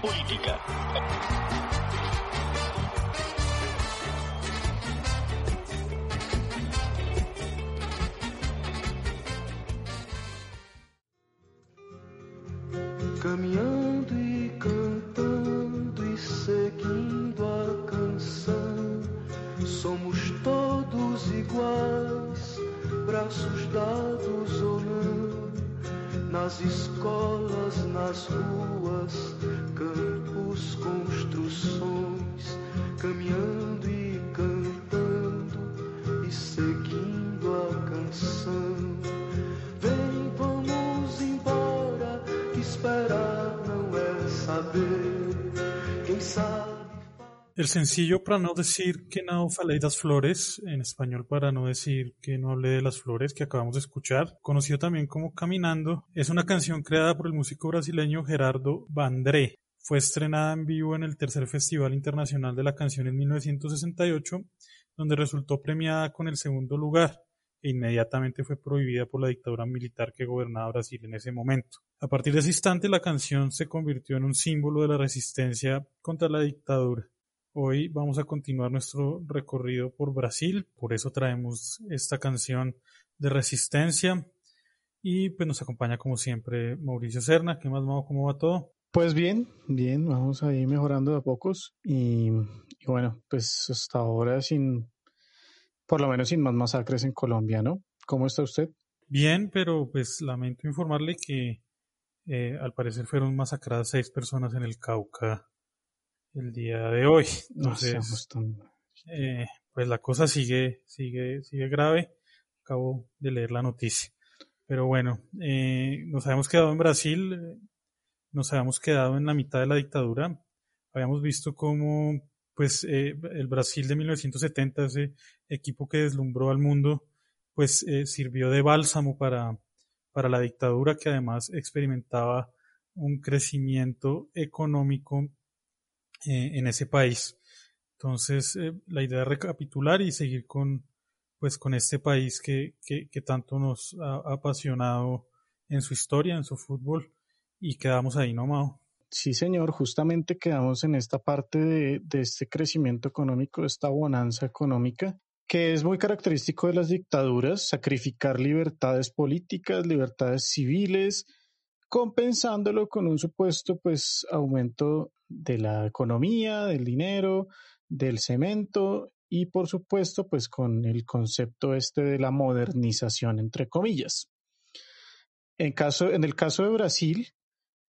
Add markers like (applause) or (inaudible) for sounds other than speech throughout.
Política. Sencillo para no decir que no falei das flores, en español para no decir que no hablé de las flores que acabamos de escuchar, conocido también como Caminando, es una canción creada por el músico brasileño Gerardo Vandré. Fue estrenada en vivo en el tercer Festival Internacional de la Canción en 1968, donde resultó premiada con el segundo lugar e inmediatamente fue prohibida por la dictadura militar que gobernaba Brasil en ese momento. A partir de ese instante la canción se convirtió en un símbolo de la resistencia contra la dictadura. Hoy vamos a continuar nuestro recorrido por Brasil, por eso traemos esta canción de resistencia y pues nos acompaña como siempre Mauricio Serna. ¿Qué más, Mau? ¿Cómo va todo? Pues bien, bien, vamos ahí mejorando de a pocos y, y bueno, pues hasta ahora sin, por lo menos sin más masacres en Colombia, ¿no? ¿Cómo está usted? Bien, pero pues lamento informarle que eh, al parecer fueron masacradas seis personas en el Cauca el día de hoy. No Entonces, tan- eh, pues la cosa sigue, sigue, sigue grave. Acabo de leer la noticia. Pero bueno, eh, nos habíamos quedado en Brasil, eh, nos habíamos quedado en la mitad de la dictadura. Habíamos visto cómo, pues, eh, el Brasil de 1970, ese equipo que deslumbró al mundo, pues, eh, sirvió de bálsamo para, para la dictadura que además experimentaba un crecimiento económico eh, en ese país. Entonces, eh, la idea es recapitular y seguir con, pues, con este país que, que, tanto nos ha, ha apasionado en su historia, en su fútbol, y quedamos ahí, ¿no, Mao? Sí, señor, justamente quedamos en esta parte de, de este crecimiento económico, de esta bonanza económica, que es muy característico de las dictaduras, sacrificar libertades políticas, libertades civiles, compensándolo con un supuesto pues aumento de la economía, del dinero, del cemento y por supuesto pues con el concepto este de la modernización entre comillas. En, caso, en el caso de Brasil,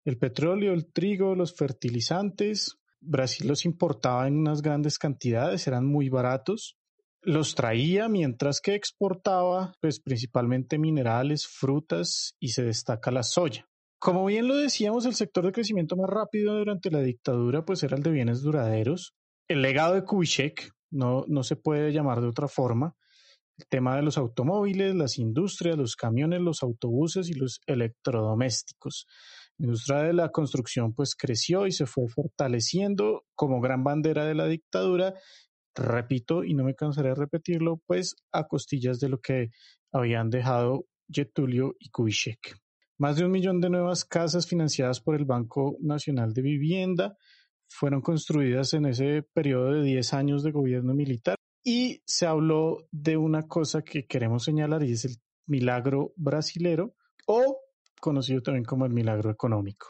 el petróleo, el trigo, los fertilizantes, Brasil los importaba en unas grandes cantidades, eran muy baratos, los traía mientras que exportaba pues principalmente minerales, frutas y se destaca la soya. Como bien lo decíamos, el sector de crecimiento más rápido durante la dictadura pues era el de bienes duraderos. El legado de Kubitschek no, no se puede llamar de otra forma. El tema de los automóviles, las industrias, los camiones, los autobuses y los electrodomésticos. La industria de la construcción pues creció y se fue fortaleciendo como gran bandera de la dictadura, repito y no me cansaré de repetirlo, pues a costillas de lo que habían dejado Getulio y Kubitschek. Más de un millón de nuevas casas financiadas por el Banco Nacional de Vivienda fueron construidas en ese periodo de 10 años de gobierno militar y se habló de una cosa que queremos señalar y es el milagro brasilero o conocido también como el milagro económico.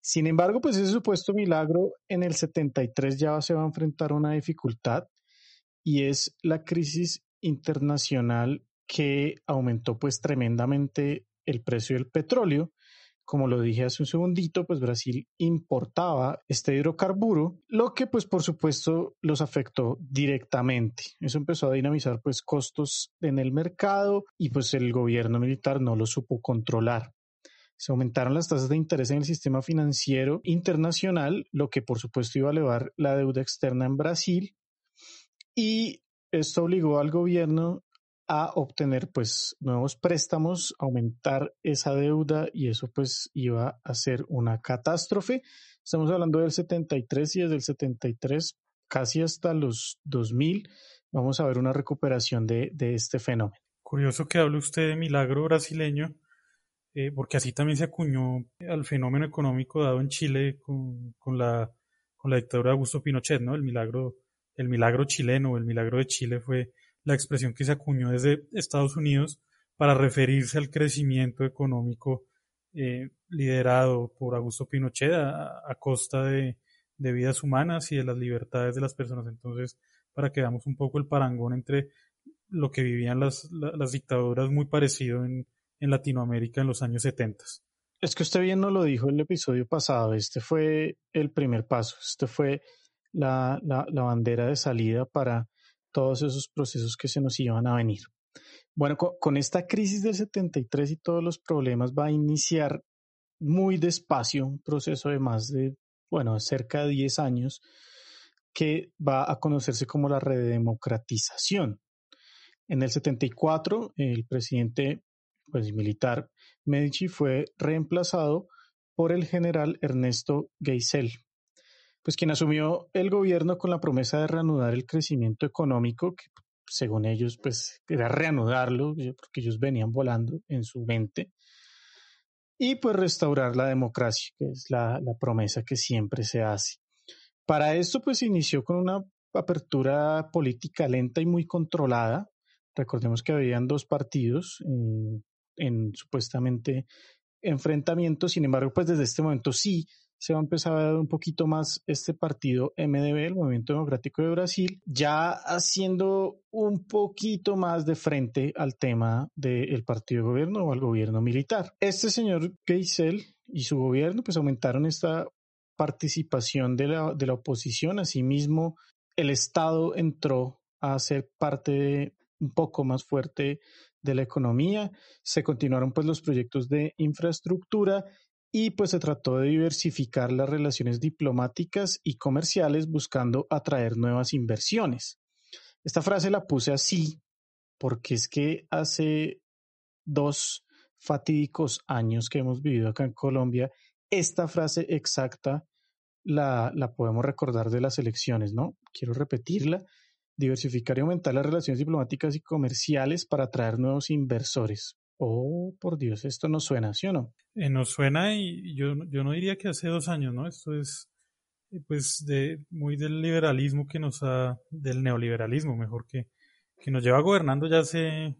Sin embargo, pues ese supuesto milagro en el 73 ya se va a enfrentar una dificultad y es la crisis internacional que aumentó pues tremendamente el precio del petróleo. Como lo dije hace un segundito, pues Brasil importaba este hidrocarburo, lo que pues por supuesto los afectó directamente. Eso empezó a dinamizar pues costos en el mercado y pues el gobierno militar no lo supo controlar. Se aumentaron las tasas de interés en el sistema financiero internacional, lo que por supuesto iba a elevar la deuda externa en Brasil. Y esto obligó al gobierno a obtener pues nuevos préstamos, aumentar esa deuda y eso pues iba a ser una catástrofe. Estamos hablando del 73 y desde el 73 casi hasta los 2000 vamos a ver una recuperación de, de este fenómeno. Curioso que hable usted de milagro brasileño, eh, porque así también se acuñó al fenómeno económico dado en Chile con, con, la, con la dictadura de Augusto Pinochet, ¿no? El milagro, el milagro chileno, el milagro de Chile fue la expresión que se acuñó desde Estados Unidos para referirse al crecimiento económico eh, liderado por Augusto Pinochet a, costa de, vidas humanas y de las libertades de las personas. Entonces, para que veamos un poco el parangón entre lo que vivían las, dictaduras muy parecido en, Latinoamérica en los años 70. Es que usted bien nos lo dijo el episodio pasado, este fue el primer paso, este fue la bandera de salida para todos esos procesos que se nos iban a venir. Bueno, con, esta crisis del 73 y todos los problemas va a iniciar muy despacio un proceso de más de, bueno, cerca de 10 años que va a conocerse como la redemocratización. En el 74, el presidente pues, militar Medici fue reemplazado por el general Ernesto Geisel, pues quien asumió el gobierno con la promesa de reanudar el crecimiento económico, que según ellos, pues era reanudarlo, porque ellos venían volando en su mente, y pues restaurar la democracia, que es la, promesa que siempre se hace. Para esto, pues inició con una apertura política lenta y muy controlada. Recordemos que habían dos partidos eh, en supuestamente enfrentamientos, sin embargo, pues desde este momento sí se va a empezar a ver un poquito más este partido MDB, el Movimiento Democrático de Brasil, ya haciendo un poquito más de frente al tema del partido de gobierno o al gobierno militar. Este señor Geisel y su gobierno pues aumentaron esta participación de la, de la oposición, asimismo el Estado entró a ser parte un poco más fuerte de la economía, se continuaron pues los proyectos de infraestructura y pues se trató de diversificar las relaciones diplomáticas y comerciales buscando atraer nuevas inversiones. Esta frase la puse así porque es que hace dos fatídicos años que hemos vivido acá en Colombia, esta frase exacta la, la podemos recordar de las elecciones, ¿no? Quiero repetirla, diversificar y aumentar las relaciones diplomáticas y comerciales para atraer nuevos inversores. Oh, por Dios, esto no suena, ¿sí o no? Eh, nos suena y yo, yo no diría que hace dos años, ¿no? Esto es eh, pues de muy del liberalismo que nos ha, del neoliberalismo, mejor que, que nos lleva gobernando ya hace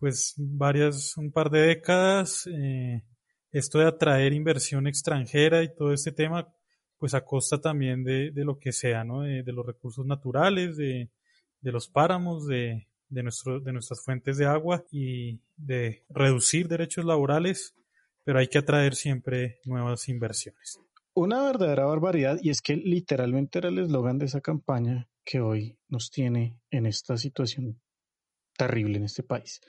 pues varias, un par de décadas, eh, esto de atraer inversión extranjera y todo este tema, pues a costa también de, de lo que sea, ¿no? De, de los recursos naturales, de, de los páramos, de, de, nuestro, de nuestras fuentes de agua y de reducir derechos laborales, pero hay que atraer siempre nuevas inversiones. Una verdadera barbaridad y es que literalmente era el eslogan de esa campaña que hoy nos tiene en esta situación terrible en este país.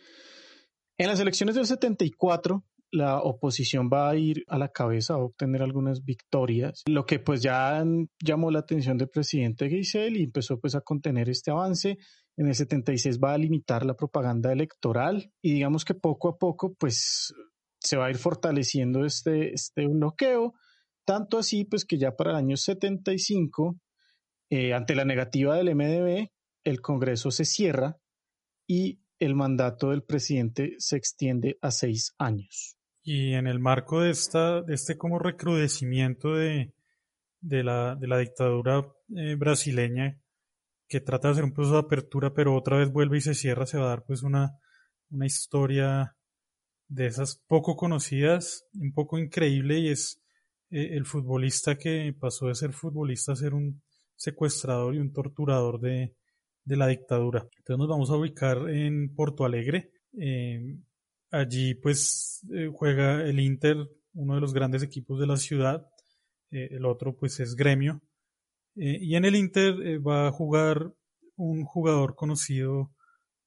En las elecciones del 74, la oposición va a ir a la cabeza, a obtener algunas victorias, lo que pues ya llamó la atención del presidente Geisel y empezó pues a contener este avance en el 76 va a limitar la propaganda electoral y digamos que poco a poco pues se va a ir fortaleciendo este, este bloqueo, tanto así pues que ya para el año 75, eh, ante la negativa del MDB, el Congreso se cierra y el mandato del presidente se extiende a seis años. Y en el marco de, esta, de este como recrudecimiento de, de, la, de la dictadura eh, brasileña, que trata de hacer un proceso de apertura, pero otra vez vuelve y se cierra, se va a dar pues una, una historia de esas poco conocidas, un poco increíble, y es eh, el futbolista que pasó de ser futbolista a ser un secuestrador y un torturador de, de la dictadura. Entonces nos vamos a ubicar en Porto Alegre. Eh, allí pues eh, juega el Inter, uno de los grandes equipos de la ciudad. el otro pues es Gremio. Eh, y en el Inter eh, va a jugar un jugador conocido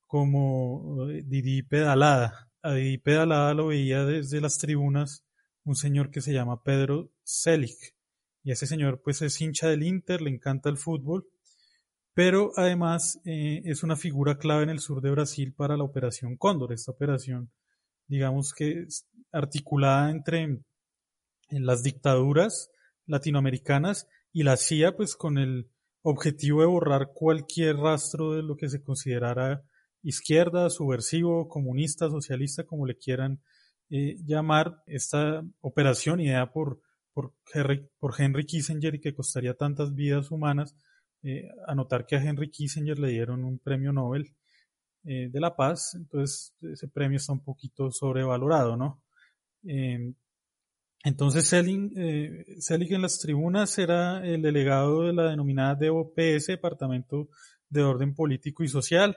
como eh, Didi Pedalada. A Didi Pedalada lo veía desde las tribunas un señor que se llama Pedro Selig. Y ese señor pues es hincha del Inter, le encanta el fútbol, pero además es una figura clave en el sur de Brasil para la Operación Cóndor, esta operación digamos que articulada entre las dictaduras latinoamericanas y la CIA pues con el objetivo de borrar cualquier rastro de lo que se considerara izquierda, subversivo, comunista, socialista, como le quieran eh, llamar esta operación idea por, por Henry Kissinger y que costaría tantas vidas humanas. Eh, anotar que a Henry Kissinger le dieron un premio Nobel eh, de la paz, entonces ese premio está un poquito sobrevalorado, ¿no? Em, entonces Selig, eh, en las tribunas era el delegado de la denominada DOPS, Departamento de Orden Político y Social,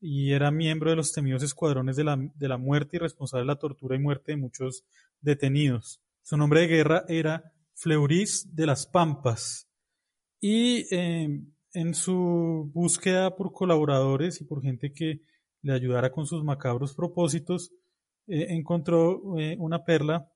y era miembro de los temidos escuadrones de la, de la muerte y responsable de la tortura y muerte de muchos detenidos. Su nombre de guerra era Fleuris de las Pampas. Y eh, en su búsqueda por colaboradores y por gente que le ayudara con sus macabros propósitos, eh, encontró eh, una perla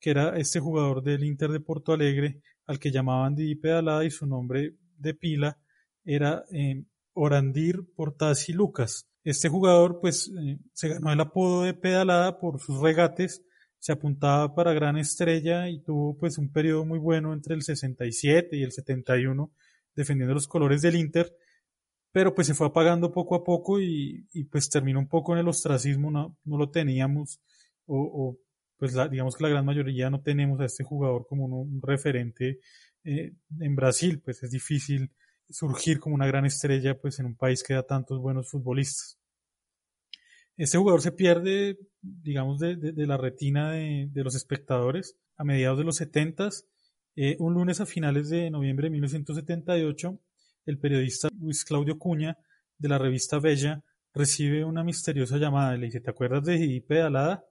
que era este jugador del Inter de Porto Alegre, al que llamaban Didi Pedalada y su nombre de pila era eh, Orandir Portasi Lucas. Este jugador pues eh, se ganó el apodo de Pedalada por sus regates, se apuntaba para gran estrella y tuvo pues un periodo muy bueno entre el 67 y el 71 defendiendo los colores del Inter, pero pues se fue apagando poco a poco y, pues terminó un poco en el ostracismo, no, no lo teníamos o pues digamos que la gran mayoría no tenemos a este jugador como un, referente eh, en Brasil, pues es difícil surgir como una gran estrella pues en un país que da tantos buenos futbolistas. Este jugador se pierde, digamos, de, la retina de, los espectadores a mediados de los 70 eh, un lunes a finales de noviembre de 1978, el periodista Luis Claudio Cuña de la revista Bella recibe una misteriosa llamada y le dice, ¿te acuerdas de Gidi Pedalada?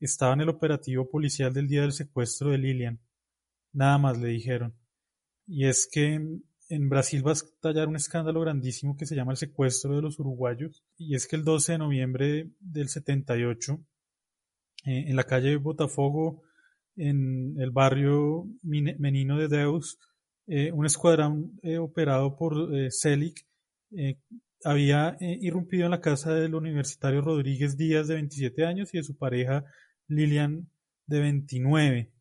Estaba en el operativo policial del día del secuestro de Lilian. Nada más le dijeron. Y es que en Brasil va a estallar un escándalo grandísimo que se llama el secuestro de los uruguayos. Y es que el 12 de noviembre del 78, eh, en la calle Botafogo, en el barrio Menino de Deus, eh, un escuadrón eh, operado por Selig había irrumpido en la casa del universitario Rodríguez Díaz de 27 años y de su pareja Lilian de 29.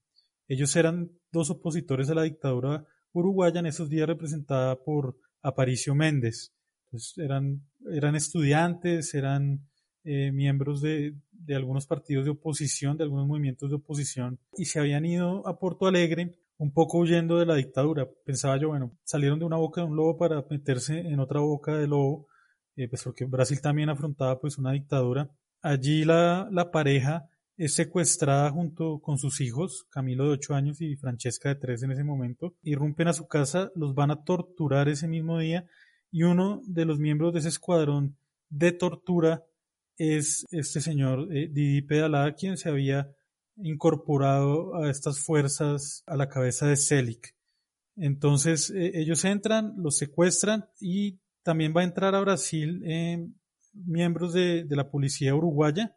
Ellos eran dos opositores a la dictadura uruguaya, en esos días representada por Aparicio Méndez. eran, eran estudiantes, eran eh, miembros de, de, algunos partidos de oposición, de algunos movimientos de oposición, y se habían ido a Porto Alegre un poco huyendo de la dictadura. Pensaba yo, bueno, salieron de una boca de un lobo para meterse en otra boca de lobo, eh, pues porque Brasil también afrontaba pues una dictadura. Allí la, la pareja es secuestrada junto con sus hijos, Camilo de 8 años y Francesca de 3 en ese momento. Irrumpen a su casa, los van a torturar ese mismo día y uno de los miembros de ese escuadrón de tortura es este señor eh, Didi Pedalada, quien se había incorporado a estas fuerzas a la cabeza de Selig. Entonces eh, ellos entran, los secuestran y también va a entrar a Brasil eh, miembros de la policía uruguaya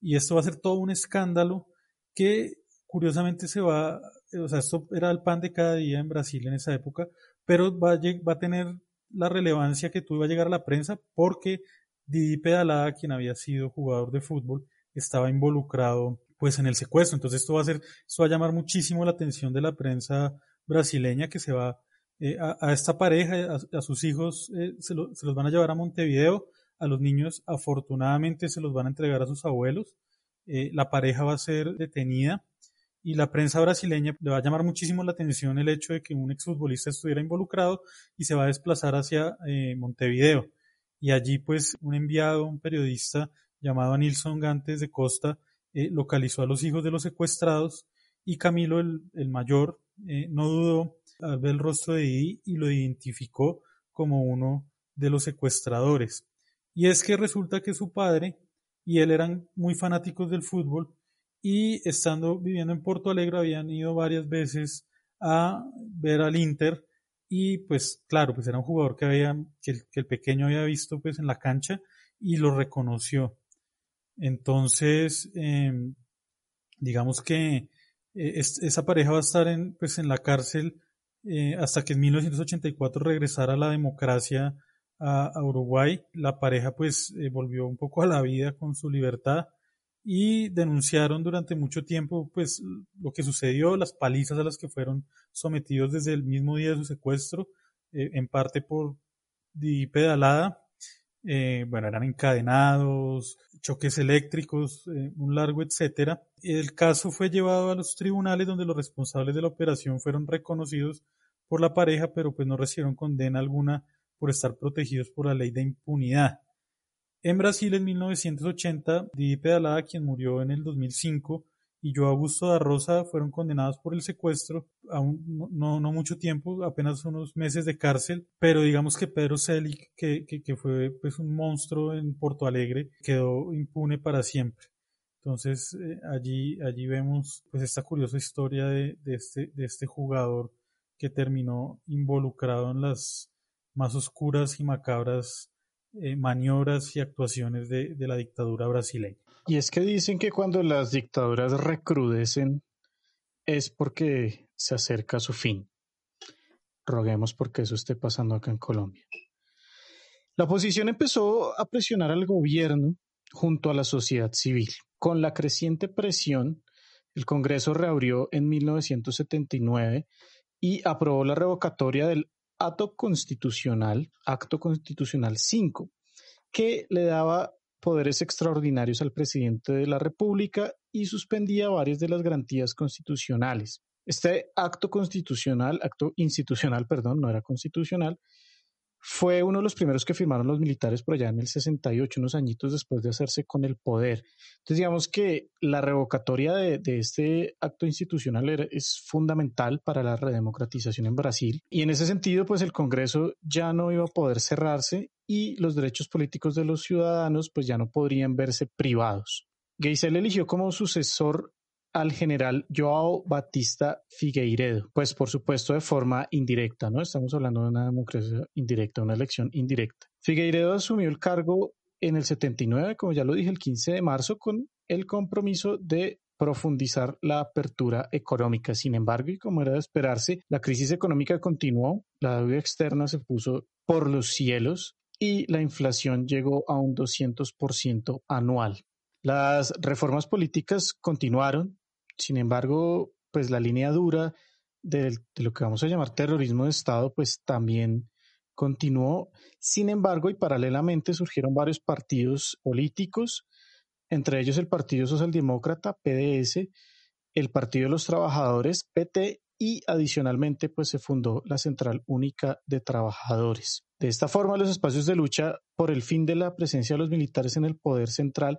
y esto va a ser todo un escándalo que curiosamente se va, o sea, esto era el pan de cada día en Brasil en esa época, pero va a, va a tener la relevancia que tuvo a llegar a la prensa porque Didi Pedalada, quien había sido jugador de fútbol, estaba involucrado pues en el secuestro. Entonces esto va a ser, esto va a llamar muchísimo la atención de la prensa brasileña que se va eh, a, esta pareja, a, sus hijos, eh, se, los van a llevar a Montevideo a los niños afortunadamente se los van a entregar a sus abuelos. Eh, la pareja va a ser detenida y la prensa brasileña le va a llamar muchísimo la atención el hecho de que un exfutbolista estuviera involucrado y se va a desplazar hacia eh, Montevideo. Y allí pues un enviado, un periodista llamado Nilson Gantes de Costa, eh, localizó a los hijos de los secuestrados y Camilo, el, el mayor, no dudó al ver el rostro de Didi y lo identificó como uno de los secuestradores. Y es que resulta que su padre y él eran muy fanáticos del fútbol y estando viviendo en Porto Alegre habían ido varias veces a ver al Inter y pues claro, pues era un jugador que, había, que, el, pequeño había visto pues en la cancha y lo reconoció. Entonces, em, digamos que esa pareja va a estar en, pues, en la cárcel hasta que en 1984 regresara la democracia a, Uruguay. La pareja pues volvió un poco a la vida con su libertad y denunciaron durante mucho tiempo pues lo que sucedió, las palizas a las que fueron sometidos desde el mismo día de su secuestro, eh, en parte por di pedalada, eh, bueno, eran encadenados, choques eléctricos, eh, un largo etcétera. El caso fue llevado a los tribunales donde los responsables de la operación fueron reconocidos por la pareja, pero pues no recibieron condena alguna por estar protegidos por la ley de impunidad. En Brasil, en 1980, Didi Pedalada, quien murió en el 2005, y Joao Augusto da Rosa fueron condenados por el secuestro, aún no, mucho tiempo, apenas unos meses de cárcel, pero digamos que Pedro que, que, fue pues un monstruo en Porto Alegre, quedó impune para siempre. Entonces eh, allí, allí vemos pues esta curiosa historia de, de, este, de este jugador que terminó involucrado en las más oscuras y macabras eh, maniobras y actuaciones de, la dictadura brasileña. Y es que dicen que cuando las dictaduras recrudecen es porque se acerca a su fin. Roguemos porque eso esté pasando acá en Colombia. La oposición empezó a presionar al gobierno junto a la sociedad civil. Con la creciente presión, el Congreso reabrió en 1979 y aprobó la revocatoria del acto constitucional, acto constitucional 5, que le daba poderes extraordinarios al presidente de la República y suspendía varias de las garantías constitucionales. Este acto constitucional, acto institucional, perdón, no era constitucional, fue uno de los primeros que firmaron los militares por allá en el 68, unos añitos después de hacerse con el poder. Entonces, digamos que la revocatoria de, este acto institucional es fundamental para la redemocratización en Brasil. Y en ese sentido, pues el Congreso ya no iba a poder cerrarse y los derechos políticos de los ciudadanos pues ya no podrían verse privados. Geisel eligió como sucesor al general Joao Batista Figueiredo, pues por supuesto de forma indirecta, ¿no? Estamos hablando de una democracia indirecta, una elección indirecta. Figueiredo asumió el cargo en el 79, como ya lo dije, el 15 de marzo, con el compromiso de profundizar la apertura económica. Sin embargo, y como era de esperarse, la crisis económica continuó, la deuda externa se puso por los cielos y la inflación llegó a un 200% anual. Las reformas políticas continuaron, sin embargo, pues la línea dura de, lo que vamos a llamar terrorismo de Estado, pues también continuó. Sin embargo, y paralelamente surgieron varios partidos políticos, entre ellos el Partido Socialdemócrata, PDS, el Partido de los Trabajadores, PT, y adicionalmente pues se fundó la Central Única de Trabajadores. De esta forma, los espacios de lucha por el fin de la presencia de los militares en el poder central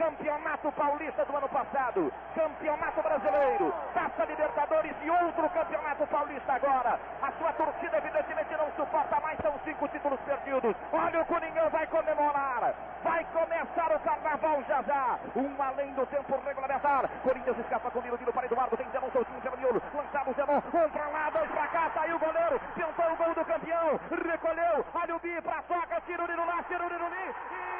Campeonato Paulista do ano passado, Campeonato Brasileiro, Taça Libertadores e outro Campeonato Paulista agora. A sua torcida evidentemente não suporta mais, são cinco títulos perdidos. Olha o Coringão vai comemorar. Vai começar o carnaval já já. Um além do tempo regulamentar. Corinthians escapa com o Nilo para Eduardo, tem Zenon soltinho, Miolo, lançado o Zenon, um pra lá, dois pra cá, saiu o goleiro, tentou o gol do campeão, recolheu, olha o Bi pra toca, tira o Nilo lá, tira o Nilo ali.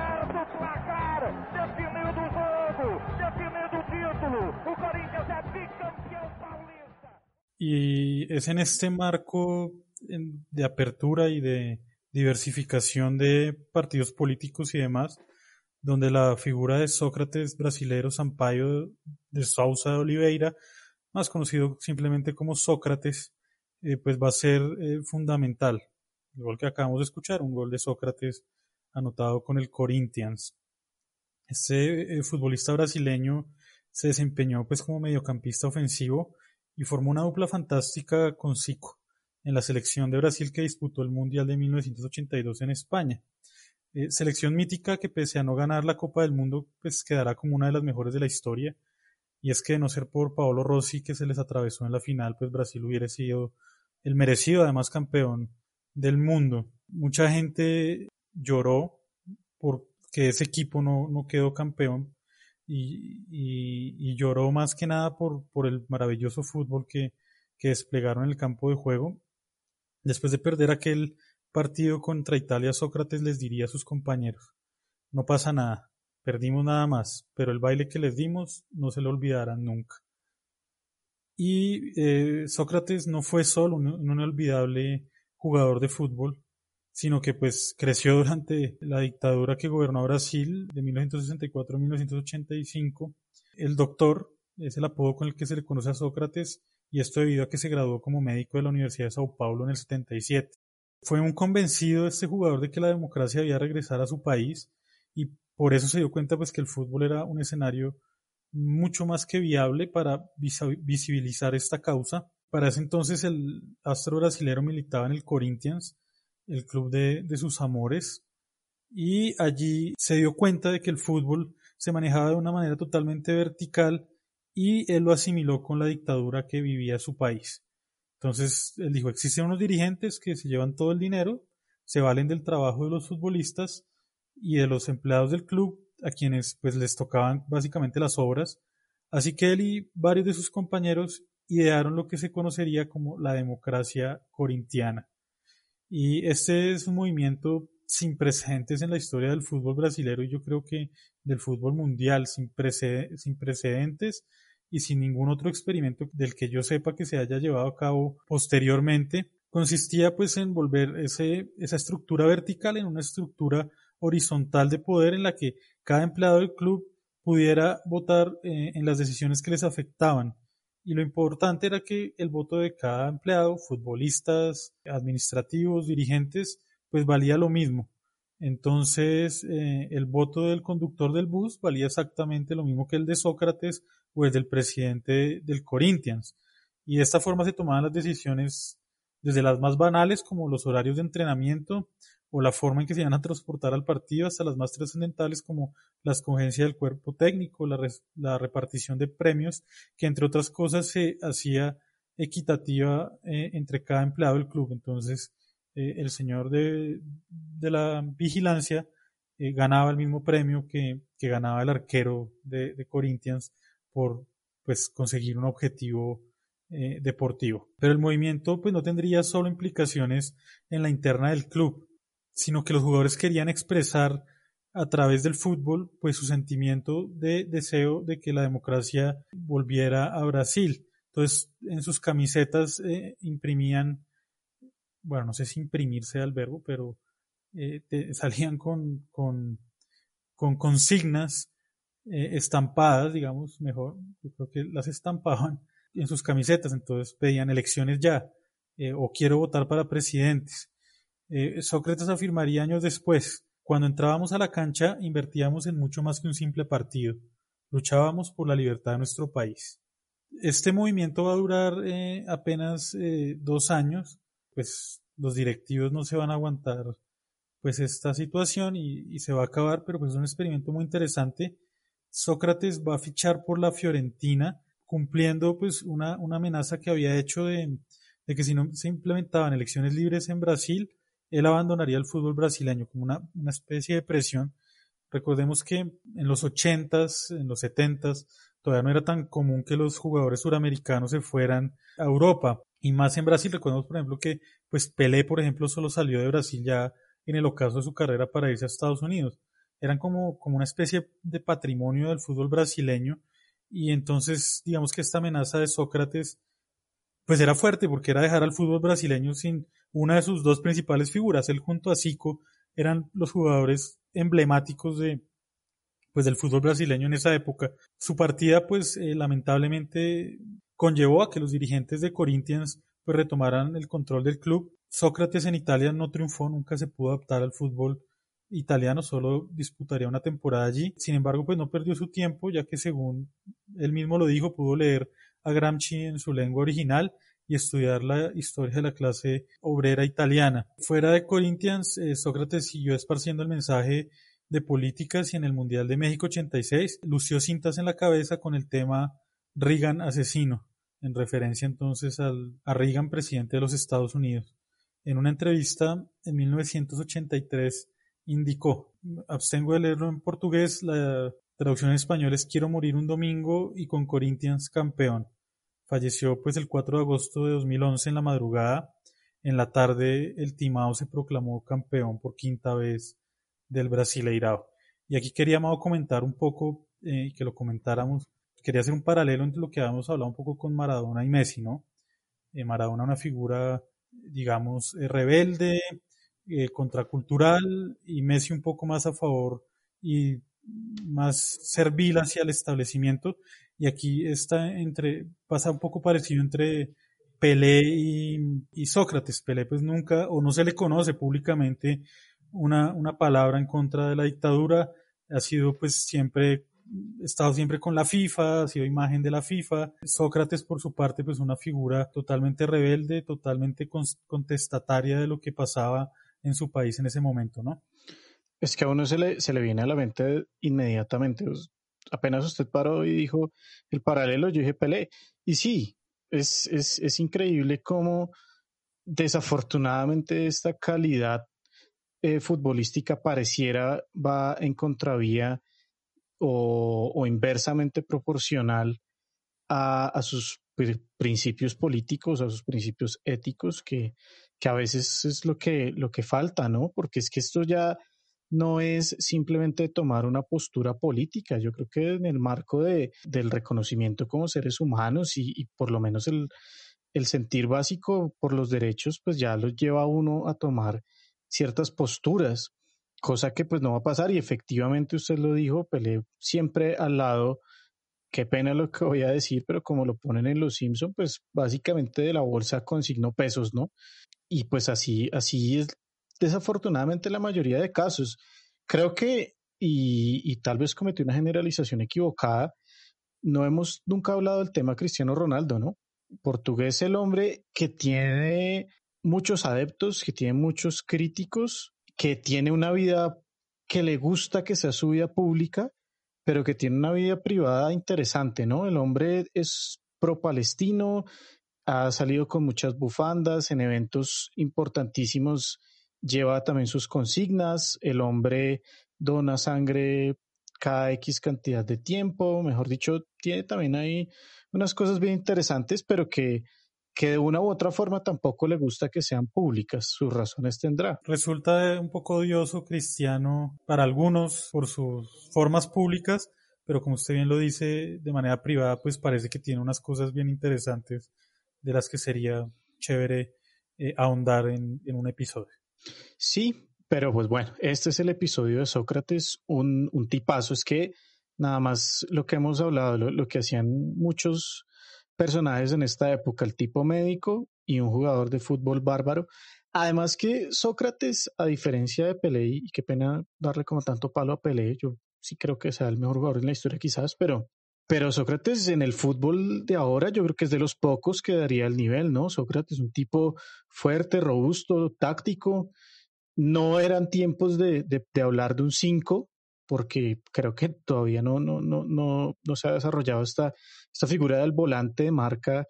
Y es en este marco de apertura y de diversificación de partidos políticos y demás, donde la figura de Sócrates brasilero Sampaio de Sousa de Oliveira, más conocido simplemente como Sócrates, eh, pues va a ser eh, fundamental. Igual que acabamos de escuchar, un gol de Sócrates anotado con el Corinthians. Este eh, futbolista brasileño se desempeñó pues como mediocampista ofensivo y formó una dupla fantástica con Zico en la selección de Brasil que disputó el Mundial de 1982 en España. Eh, selección mítica que pese a no ganar la Copa del Mundo, pues quedará como una de las mejores de la historia. Y es que de no ser por Paolo Rossi que se les atravesó en la final, pues Brasil hubiera sido el merecido además campeón del mundo. Mucha gente lloró porque ese equipo no, no quedó campeón y, y, lloró más que nada por, por el maravilloso fútbol que, que desplegaron en el campo de juego. Después de perder aquel partido contra Italia, Sócrates les diría a sus compañeros, no pasa nada, perdimos nada más, pero el baile que les dimos no se lo olvidarán nunca. Y eh, Sócrates no fue solo un, un inolvidable jugador de fútbol, sino que pues creció durante la dictadura que gobernó Brasil de 1964 a 1985. El doctor es el apodo con el que se le conoce a Sócrates y esto debido a que se graduó como médico de la Universidad de Sao Paulo en el 77. Fue un convencido este jugador de que la democracia debía regresar a su país y por eso se dio cuenta pues que el fútbol era un escenario mucho más que viable para visibilizar esta causa. Para ese entonces el astro brasilero militaba en el Corinthians, el club de, de sus amores, y allí se dio cuenta de que el fútbol se manejaba de una manera totalmente vertical y él lo asimiló con la dictadura que vivía su país. Entonces él dijo, existen unos dirigentes que se llevan todo el dinero, se valen del trabajo de los futbolistas y de los empleados del club, a quienes pues les tocaban básicamente las obras, así que él y varios de sus compañeros idearon lo que se conocería como la democracia corintiana. Y este es un movimiento sin precedentes en la historia del fútbol brasileño y yo creo que del fútbol mundial, sin, sin precedentes y sin ningún otro experimento del que yo sepa que se haya llevado a cabo posteriormente, consistía pues en volver ese, esa estructura vertical en una estructura horizontal de poder en la que cada empleado del club pudiera votar eh, en las decisiones que les afectaban. Y lo importante era que el voto de cada empleado, futbolistas, administrativos, dirigentes, pues valía lo mismo. Entonces, eh, el voto del conductor del bus valía exactamente lo mismo que el de Sócrates o el del presidente del Corinthians. Y de esta forma se tomaban las decisiones desde las más banales como los horarios de entrenamiento o la forma en que se iban a transportar al partido hasta las más trascendentales como la escogencia del cuerpo técnico, la, la, repartición de premios, que entre otras cosas se hacía equitativa eh, entre cada empleado del club. Entonces, eh, el señor de, la vigilancia eh, ganaba el mismo premio que, ganaba el arquero de, de, Corinthians por pues conseguir un objetivo deportivo. Pero el movimiento pues no tendría solo implicaciones en la interna del club, sino que los jugadores querían expresar a través del fútbol pues su sentimiento de deseo de que la democracia volviera a Brasil. Entonces en sus camisetas eh, imprimían bueno, no sé si imprimirse al verbo, pero eh, (laughs) salían con, con, con consignas eh, estampadas, digamos, mejor, yo creo que las estampaban en sus camisetas, entonces pedían elecciones ya, o quiero votar para presidentes. Sócrates afirmaría años después, cuando entrábamos a la cancha invertíamos en mucho más que un simple partido, luchábamos por la libertad de nuestro país. Este movimiento va a durar apenas dos años, pues los directivos no se van a aguantar pues esta situación y, se va a acabar, pero pues es un experimento muy interesante. Sócrates va a fichar por la Fiorentina, cumpliendo pues una, una amenaza que había hecho de, de, que si no se implementaban elecciones libres en Brasil, él abandonaría el fútbol brasileño como una, una especie de presión. Recordemos que en los ochentas, en los setentas, todavía no era tan común que los jugadores suramericanos se fueran a Europa. Y más en Brasil, recordemos por ejemplo que pues Pelé, por ejemplo, solo salió de Brasil ya en el ocaso de su carrera para irse a Estados Unidos. Eran como, como una especie de patrimonio del fútbol brasileño y entonces digamos que esta amenaza de Sócrates pues era fuerte porque era dejar al fútbol brasileño sin una de sus dos principales figuras. Él junto a Zico eran los jugadores emblemáticos de, pues del fútbol brasileño en esa época. Su partida pues eh, lamentablemente conllevó a que los dirigentes de Corinthians pues retomaran el control del club. Sócrates en Italia no triunfó, nunca se pudo adaptar al fútbol italiano, solo disputaría una temporada allí. Sin embargo, pues no perdió su tiempo, ya que según él mismo lo dijo, pudo leer a Gramsci en su lengua original y estudiar la historia de la clase obrera italiana. Fuera de Corinthians, eh, Sócrates siguió esparciendo el mensaje de políticas y en el Mundial de México 86 lució cintas en la cabeza con el tema Reagan asesino, en referencia entonces al, a Reagan presidente de los Estados Unidos. En una entrevista en 1983 indicó, abstengo de leerlo en portugués, la traducción en español es Quiero morir un domingo y con Corinthians campeón. Falleció pues el 4 de agosto de 2011 en la madrugada. En la tarde el Timao se proclamó campeón por quinta vez del Brasileirao. Y aquí quería, comentar un poco, eh, que lo comentáramos, quería hacer un paralelo entre lo que habíamos hablado un poco con Maradona y Messi, ¿no? Eh, Maradona una figura, digamos, eh, rebelde, eh, contracultural, y Messi un poco más a favor y más servil hacia el establecimiento. Y aquí está entre, pasa un poco parecido entre Pelé y, y Sócrates. Pelé pues nunca, o no se le conoce públicamente una, una palabra en contra de la dictadura, ha sido pues siempre, estado siempre con la FIFA, ha sido imagen de la FIFA. Sócrates por su parte pues una figura totalmente rebelde, totalmente contestataria de lo que pasaba en su país en ese momento, ¿no? Es que a uno se le, se le viene a la mente inmediatamente. Apenas usted paró y dijo el paralelo, yo dije Pelé. Y sí, es, es, es increíble cómo desafortunadamente esta calidad eh, futbolística pareciera va en contravía o, inversamente proporcional a, sus principios políticos, a sus principios éticos, que, que a veces es lo que, lo que falta, ¿no? Porque es que esto ya no es simplemente tomar una postura política. Yo creo que en el marco de, del reconocimiento como seres humanos y, por lo menos el, el sentir básico por los derechos, pues ya los lleva a uno a tomar ciertas posturas, cosa que pues no va a pasar y efectivamente usted lo dijo, Pelé siempre al lado, qué pena lo que voy a decir, pero como lo ponen en Los Simpson, pues básicamente de la bolsa consignó pesos, ¿no? Y pues así, así es desafortunadamente la mayoría de casos. Creo que, y, tal vez cometí una generalización equivocada, no hemos nunca hablado del tema Cristiano Ronaldo, ¿no? Portugués el hombre que tiene muchos adeptos, que tiene muchos críticos, que tiene una vida que le gusta que sea su vida pública, pero que tiene una vida privada interesante, ¿no? El hombre es pro-palestino, ha salido con muchas bufandas en eventos importantísimos, lleva también sus consignas, el hombre dona sangre cada X cantidad de tiempo, mejor dicho, tiene también ahí unas cosas bien interesantes, pero que que de una u otra forma tampoco le gusta que sean públicas, sus razones tendrá. Resulta un poco odioso cristiano para algunos por sus formas públicas, pero como usted bien lo dice, de manera privada, pues parece que tiene unas cosas bien interesantes de las que sería chévere eh, ahondar en, un episodio. Sí, pero pues bueno, este es el episodio de Sócrates, un, tipazo, es que nada más lo que hemos hablado, lo que hacían muchos personajes en esta época, el tipo médico y un jugador de fútbol bárbaro. Además que Sócrates, a diferencia de Pelé, y qué pena darle como tanto palo a Pelé, yo sí creo que sea el mejor jugador en la historia quizás, pero, pero Sócrates en el fútbol de ahora yo creo que es de los pocos que daría el nivel, ¿no? Sócrates un tipo fuerte, robusto, táctico. No eran tiempos de, de, de hablar de un 5, porque creo que todavía no, no, no, no, no se ha desarrollado esta, esta figura del volante de marca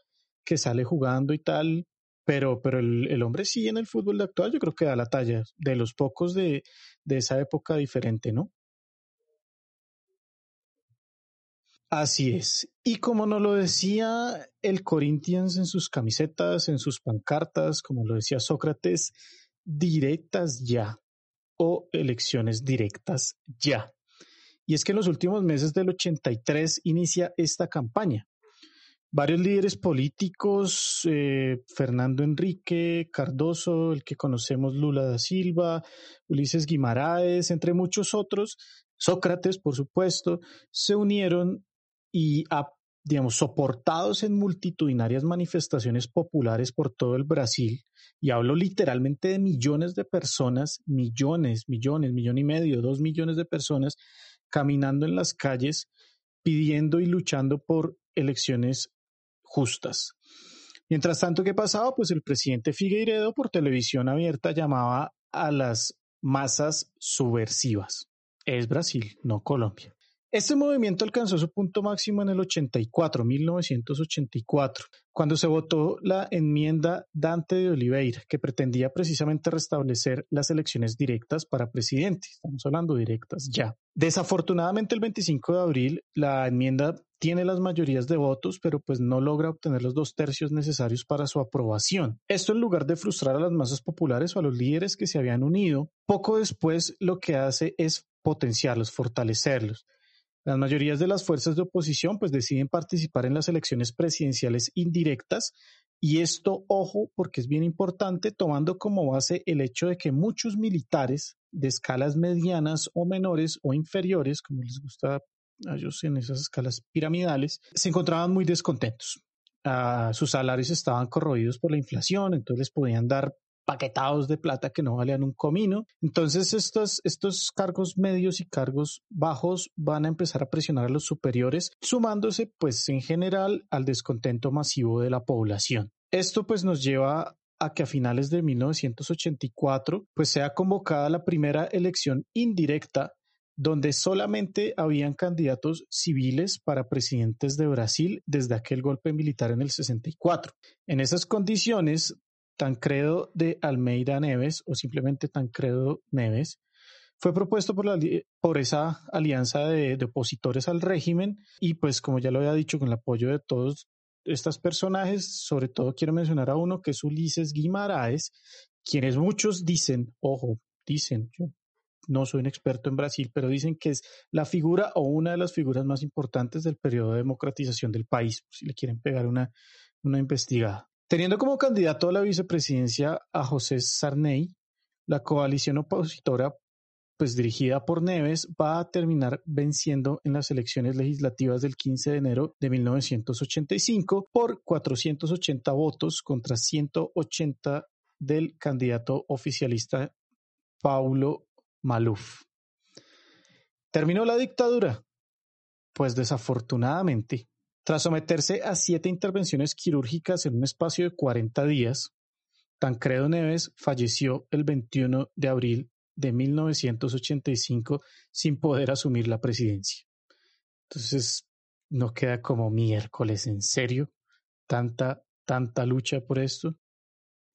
que sale jugando y tal, pero, pero el, el, hombre sí en el fútbol actual yo creo que da la talla, de los pocos de, de esa época diferente, ¿no? Así es. Y como nos lo decía el Corinthians en sus camisetas, en sus pancartas, como lo decía Sócrates, directas ya o elecciones directas ya. Y es que en los últimos meses del 83 inicia esta campaña. Varios líderes políticos, eh, Fernando Enrique, Cardoso, el que conocemos Lula da Silva, Ulises Guimaraes, entre muchos otros, Sócrates, por supuesto, se unieron y digamos, soportados en multitudinarias manifestaciones populares por todo el Brasil, y hablo literalmente de millones de personas, millones, millones, millón y medio, dos millones de personas caminando en las calles pidiendo y luchando por elecciones justas. Mientras tanto, ¿qué pasaba? Pues el presidente Figueiredo por televisión abierta llamaba a las masas subversivas. Es Brasil, no Colombia. Este movimiento alcanzó su punto máximo en el 84, 1984, cuando se votó la enmienda Dante de Oliveira, que pretendía precisamente restablecer las elecciones directas para presidente. Estamos hablando directas ya. Desafortunadamente, el 25 de abril, la enmienda tiene las mayorías de votos, pero pues no logra obtener los dos tercios necesarios para su aprobación. Esto en lugar de frustrar a las masas populares o a los líderes que se habían unido, poco después lo que hace es potenciarlos, fortalecerlos. Las mayorías de las fuerzas de oposición pues deciden participar en las elecciones presidenciales indirectas y esto, ojo, porque es bien importante, tomando como base el hecho de que muchos militares de escalas medianas o menores o inferiores, como les gusta a ellos en esas escalas piramidales, se encontraban muy descontentos. Ah, sus salarios estaban corroídos por la inflación, entonces les podían dar paquetados de plata que no valían un comino. Entonces estos, estos cargos medios y cargos bajos van a empezar a presionar a los superiores, sumándose pues en general al descontento masivo de la población. Esto pues nos lleva a que a finales de 1984 pues sea convocada la primera elección indirecta donde solamente habían candidatos civiles para presidentes de Brasil desde aquel golpe militar en el 64. En esas condiciones, Tancredo de Almeida Neves o simplemente Tancredo Neves fue propuesto por, esa alianza de, opositores al régimen y pues como ya lo había dicho con el apoyo de todos estos personajes, sobre todo quiero mencionar a uno que es Ulises Guimaraes, quienes muchos dicen, ojo, dicen, yo no soy un experto en Brasil, pero dicen que es la figura o una de las figuras más importantes del periodo de democratización del país, si le quieren pegar una, una investigada. Teniendo como candidato a la vicepresidencia a José Sarney, la coalición opositora, pues dirigida por Neves, va a terminar venciendo en las elecciones legislativas del 15 de enero de 1985 por 480 votos contra 180 del candidato oficialista Paulo Maluf. ¿Terminó la dictadura? Pues desafortunadamente tras someterse a siete intervenciones quirúrgicas en un espacio de 40 días, Tancredo Neves falleció el 21 de abril de 1985 sin poder asumir la presidencia. Entonces, no queda como miércoles, en serio, tanta, tanta lucha por esto.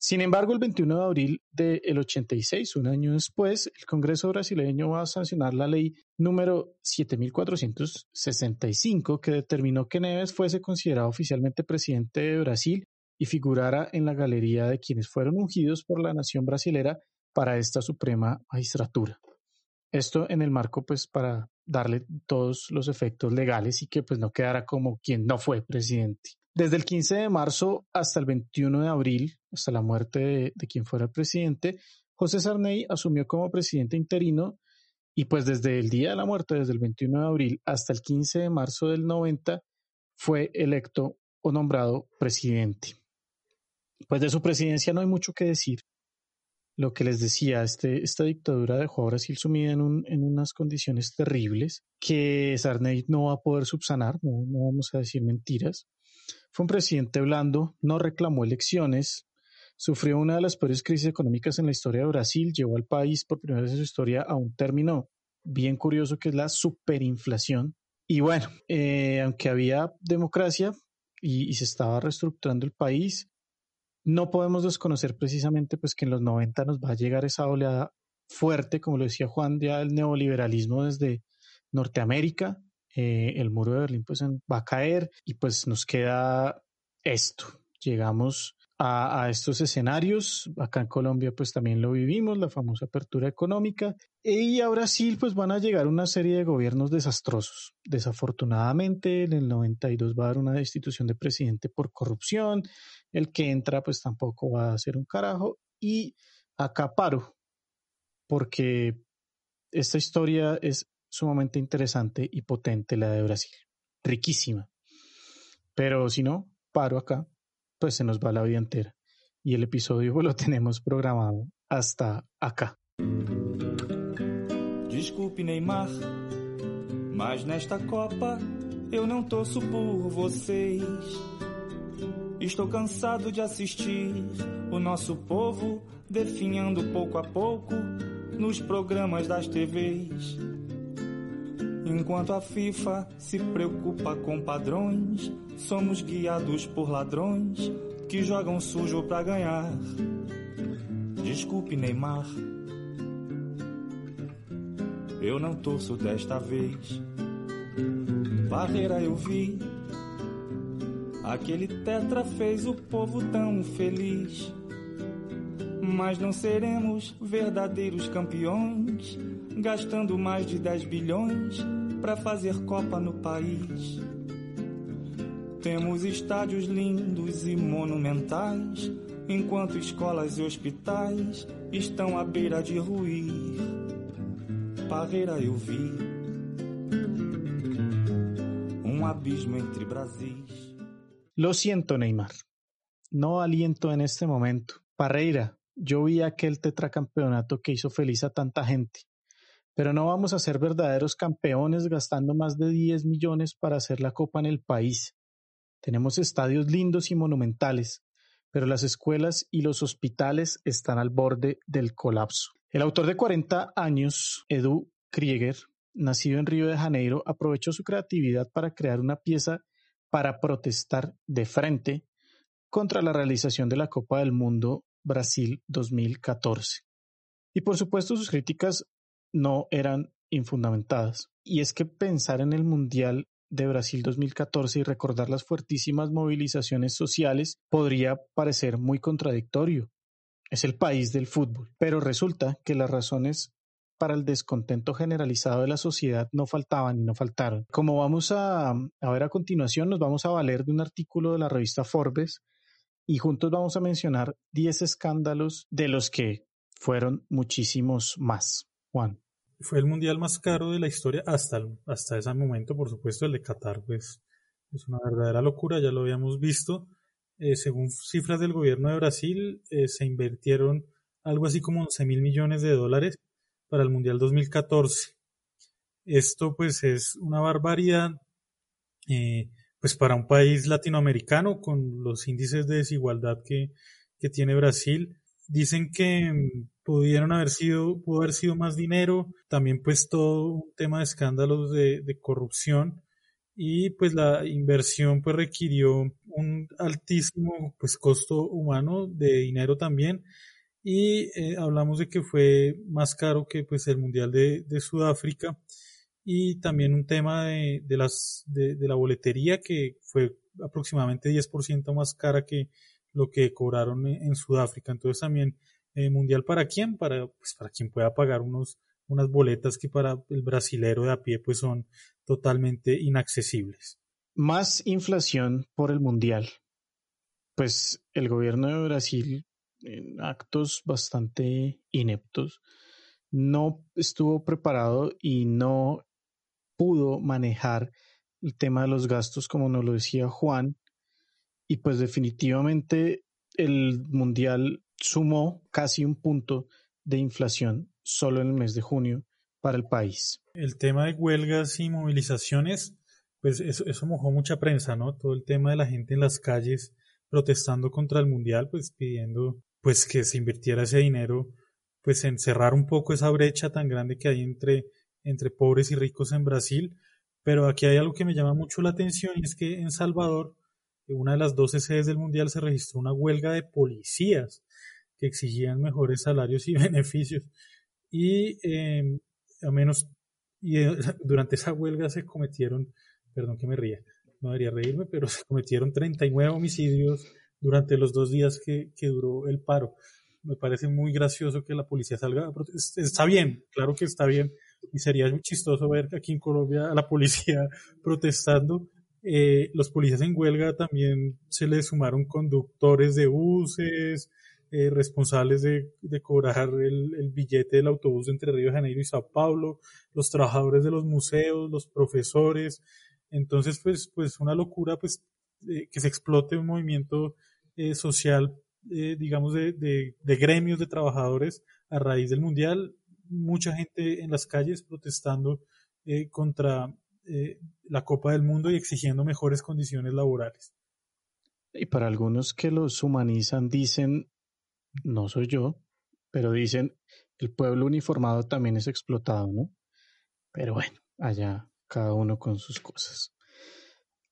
Sin embargo, el 21 de abril del 86, un año después, el Congreso brasileño va a sancionar la ley número 7465 que determinó que Neves fuese considerado oficialmente presidente de Brasil y figurara en la galería de quienes fueron ungidos por la nación brasilera para esta suprema magistratura. Esto en el marco, pues, para darle todos los efectos legales y que pues no quedara como quien no fue presidente. Desde el 15 de marzo hasta el 21 de abril, hasta la muerte de, quien fuera presidente, José Sarney asumió como presidente interino y pues desde el día de la muerte, desde el 21 de abril hasta el 15 de marzo del 90, fue electo o nombrado presidente. Pues de su presidencia no hay mucho que decir. Lo que les decía, este, esta dictadura dejó a Brasil sumida en, en unas condiciones terribles que Sarney no va a poder subsanar, no vamos a decir mentiras. Fue un presidente blando, no reclamó elecciones, sufrió una de las peores crisis económicas en la historia de Brasil, llevó al país por primera vez en su historia a un término bien curioso que es la superinflación. Y bueno, eh, aunque había democracia y, se estaba reestructurando el país, no podemos desconocer precisamente pues que en los 90 nos va a llegar esa oleada fuerte, como lo decía Juan, ya el neoliberalismo desde Norteamérica, eh, el muro de Berlín pues va a caer y pues nos queda esto. Llegamos a, estos escenarios. Acá en Colombia pues también lo vivimos, la famosa apertura económica. Y a Brasil pues van a llegar una serie de gobiernos desastrosos. Desafortunadamente en el 92 va a haber una destitución de presidente por corrupción. El que entra pues tampoco va a ser un carajo. Y acá paro porque esta historia es sumamente interesante y potente la de Brasil. Riquísima. Pero si no, paro acá, pues se nos va la vida entera. Y el episodio (laughs) lo tenemos programado hasta acá. Desculpe, Neymar, mas nesta Copa eu não torço por vocês. Estou cansado de assistir o nosso povo definhando pouco a pouco nos programas das TVs. Enquanto a FIFA se preocupa com padrões, somos guiados por ladrões que jogam sujo pra ganhar. Desculpe, Neymar. Eu não torço desta vez. Barreira eu vi. Aquele tetra fez o povo tão feliz. Mas não seremos verdadeiros campeões, gastando mais de 10 bilhões para fazer Copa no país. Temos estádios lindos e monumentais, enquanto escolas e hospitais estão à beira de ruir. Parreira eu vi um abismo entre Brasis. Lo siento, Neymar. No aliento en este momento. Parreira, yo vi aquel tetracampeonato que hizo feliz a tanta gente. Pero no vamos a ser verdaderos campeones gastando más de 10 millones para hacer la copa en el país. Tenemos estadios lindos y monumentales, pero las escuelas y los hospitales están al borde del colapso. El autor de 40 años, Edu Krieger, nacido en Río de Janeiro, aprovechó su creatividad para crear una pieza para protestar de frente contra la realización de la Copa del Mundo Brasil 2014. Y por supuesto sus críticas no eran infundamentadas. Y es que pensar en el Mundial de Brasil 2014 y recordar las fuertísimas movilizaciones sociales podría parecer muy contradictorio. Es el país del fútbol, pero resulta que las razones para el descontento generalizado de la sociedad no faltaban y no faltaron. Como vamos a, a, ver a continuación, nos vamos a valer de un artículo de la revista Forbes y juntos vamos a mencionar 10 escándalos de los que fueron muchísimos más. Fue el mundial más caro de la historia hasta, hasta ese momento, por supuesto, el de Qatar, pues es una verdadera locura, ya lo habíamos visto. Eh, según cifras del gobierno de Brasil, eh, se invirtieron algo así como 11 mil millones de dólares para el Mundial 2014. Esto pues es una barbaridad, eh, pues para un país latinoamericano con los índices de desigualdad que, que tiene Brasil. Dicen que mm, pudieron haber sido, pudo haber sido más dinero, también pues todo un tema de escándalos de, corrupción y pues la inversión pues requirió un altísimo pues costo humano de dinero también y eh, hablamos de que fue más caro que pues el mundial de, Sudáfrica y también un tema de, las de, de, la boletería que fue aproximadamente 10% más cara que lo que cobraron en, en Sudáfrica entonces también eh, mundial para quién para pues para quien pueda pagar unos unas boletas que para el brasilero de a pie pues son totalmente inaccesibles. Más inflación por el mundial. Pues el gobierno de Brasil en actos bastante ineptos no estuvo preparado y no pudo manejar el tema de los gastos como nos lo decía Juan y pues definitivamente el mundial sumó casi un punto de inflación solo en el mes de junio para el país. El tema de huelgas y movilizaciones, pues eso, eso, mojó mucha prensa, ¿no? Todo el tema de la gente en las calles protestando contra el mundial, pues pidiendo pues que se invirtiera ese dinero, pues en cerrar un poco esa brecha tan grande que hay entre, entre pobres y ricos en Brasil. Pero aquí hay algo que me llama mucho la atención y es que en Salvador, una de las 12 sedes del mundial, se registró una huelga de policías que exigían mejores salarios y (laughs) beneficios y eh, a menos y eh, (laughs) durante esa huelga se cometieron, perdón que me ría, no debería reírme, pero (laughs) se cometieron 39 homicidios durante los dos días que, que duró el paro. Me parece muy gracioso que la policía salga. Está bien, claro que está bien. Y sería muy chistoso ver aquí en Colombia a la policía protestando. Eh, los policías en huelga también se les sumaron conductores de buses, eh, responsables de, de cobrar el, billete del autobús entre Río de Janeiro y Sao Paulo, los trabajadores de los museos, los profesores. Entonces, pues, pues una locura, pues, eh, que se explote un movimiento eh, social, eh, digamos, de, de, de, gremios de trabajadores a raíz del mundial. Mucha gente en las calles protestando contra la Copa del Mundo y exigiendo mejores condiciones laborales. Y para algunos que los humanizan dicen, no soy yo, pero dicen, el pueblo uniformado también es explotado, ¿no? Pero bueno, allá cada uno con sus cosas.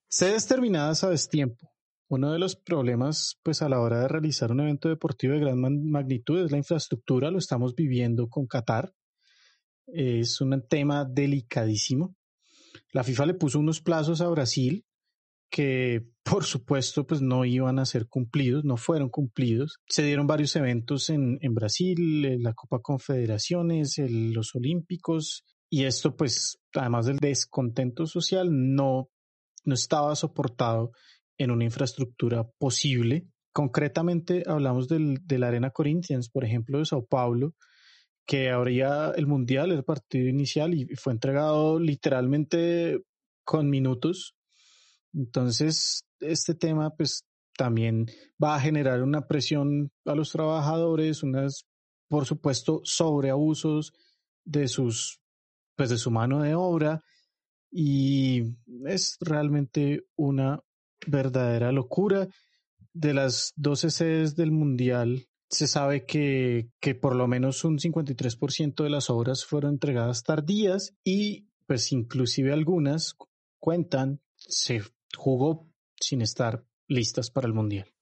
Sedes terminadas a destiempo. Uno de los problemas, pues a la hora de realizar un evento deportivo de gran magnitud es la infraestructura. Lo estamos viviendo con Qatar. Es un tema delicadísimo. La FIFA le puso unos plazos a Brasil que por supuesto pues no iban a ser cumplidos, no fueron cumplidos. Se dieron varios eventos en, en Brasil, la Copa Confederaciones, los Olímpicos, y esto pues además del descontento social no, no estaba soportado en una infraestructura posible. Concretamente hablamos del, de la Arena Corinthians, por ejemplo, de Sao Paulo, que habría el Mundial, el partido inicial, y fue entregado literalmente con minutos. Entonces, este tema pues también va a generar una presión a los trabajadores, unas, por supuesto, sobreabusos de sus, pues de su mano de obra, y es realmente una verdadera locura. De las 12 sedes del Mundial, se sabe que, que por lo menos un 53% de las obras fueron entregadas tardías y pues inclusive algunas cuentan se jugó sin estar listas para el Mundial.